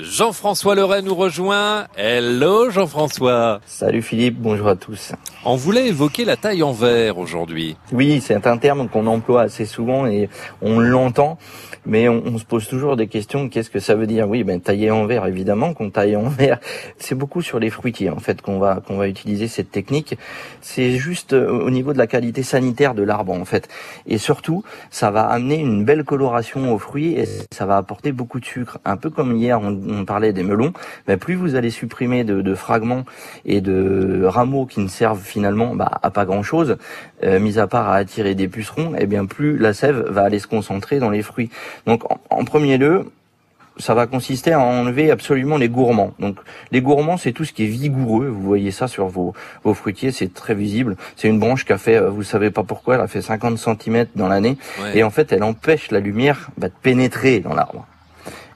Jean-François Leray nous rejoint. Hello Jean-François. Salut Philippe, bonjour à tous. On voulait évoquer la taille en verre aujourd'hui. Oui, c'est un terme qu'on emploie assez souvent et on l'entend, mais on, se pose toujours des questions. Qu'est-ce que ça veut dire? Oui, ben tailler en verre, évidemment, qu'on taille en verre. C'est beaucoup sur les fruitiers en fait qu'on va qu'on va utiliser cette technique. C'est juste euh, au niveau de la qualité sanitaire de l'arbre en fait, et surtout, ça va amener une belle coloration aux fruits et ça va apporter beaucoup de sucre. Un peu comme hier, on, parlait des melons. Ben, plus vous allez supprimer de, de fragments et de rameaux qui ne servent finalement bah, à pas grand chose, euh, mis à part à attirer des pucerons, et eh bien plus la sève va aller se concentrer dans les fruits. Donc en, premier lieu, ça va consister à enlever absolument les gourmands. Donc les gourmands, c'est tout ce qui est vigoureux. Vous voyez ça sur vos, vos fruitiers, c'est très visible. C'est une branche qui a fait, euh, vous savez pas pourquoi, elle a fait 50 cm dans l'année. Et en fait, elle empêche la lumière bah, de pénétrer dans l'arbre.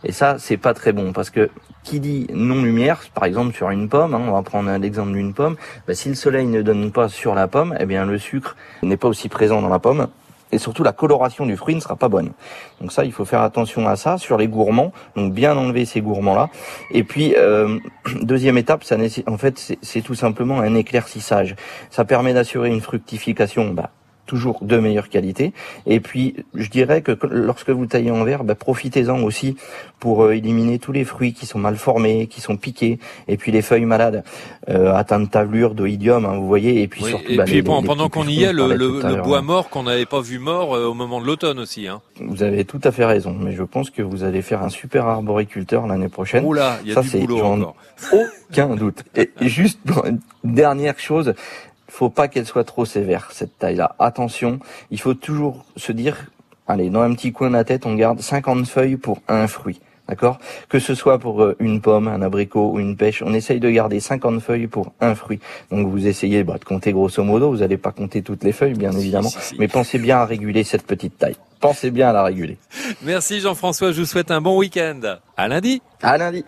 Et ça, c'est pas très bon parce que qui dit non-lumière, par exemple sur une pomme, hein, on va prendre l'exemple d'une pomme, bah, si le soleil ne donne pas sur la pomme, eh bien le sucre n'est pas aussi présent dans la pomme. Et surtout, la coloration du fruit ne sera pas bonne. Donc ça, il faut faire attention à ça sur les gourmands. Donc bien enlever ces gourmands-là. Et puis euh, deuxième étape, ça en fait, c'est tout simplement un éclaircissage. Ça permet d'assurer une fructification bah, toujours de meilleure qualité. Et puis, je dirais que lorsque vous taillez en verre, bah, profitez-en aussi pour euh, éliminer tous les fruits qui sont mal formés, qui sont piqués, et puis les feuilles malades, euh, atteintes de tablure, d'oïdium, hein, vous voyez, et puis surtout... Et bah, puis pendant qu'on y est, le, bois mort qu'on n'avait pas vu mort euh, au moment de l'automne aussi. Hein. Vous avez tout à fait raison, mais je pense que vous allez faire un super arboriculteur l'année prochaine. Oula, il y a du boulot encore. Aucun doute. Et juste une dernière chose, faut pas qu'elle soit trop sévère, cette taille-là. Attention, il faut toujours se dire, allez, dans un petit coin de la tête, on garde 50 feuilles pour un fruit. D'accord? Que ce soit pour euh, une pomme, un abricot ou une pêche, on essaye de garder 50 feuilles pour un fruit. Donc vous essayez bah, de compter grosso modo, vous n'allez pas compter toutes les feuilles bien évidemment, mais pensez bien à réguler cette petite taille. Pensez bien à la réguler. Merci Jean-François, je vous souhaite un bon week-end. À lundi. À lundi.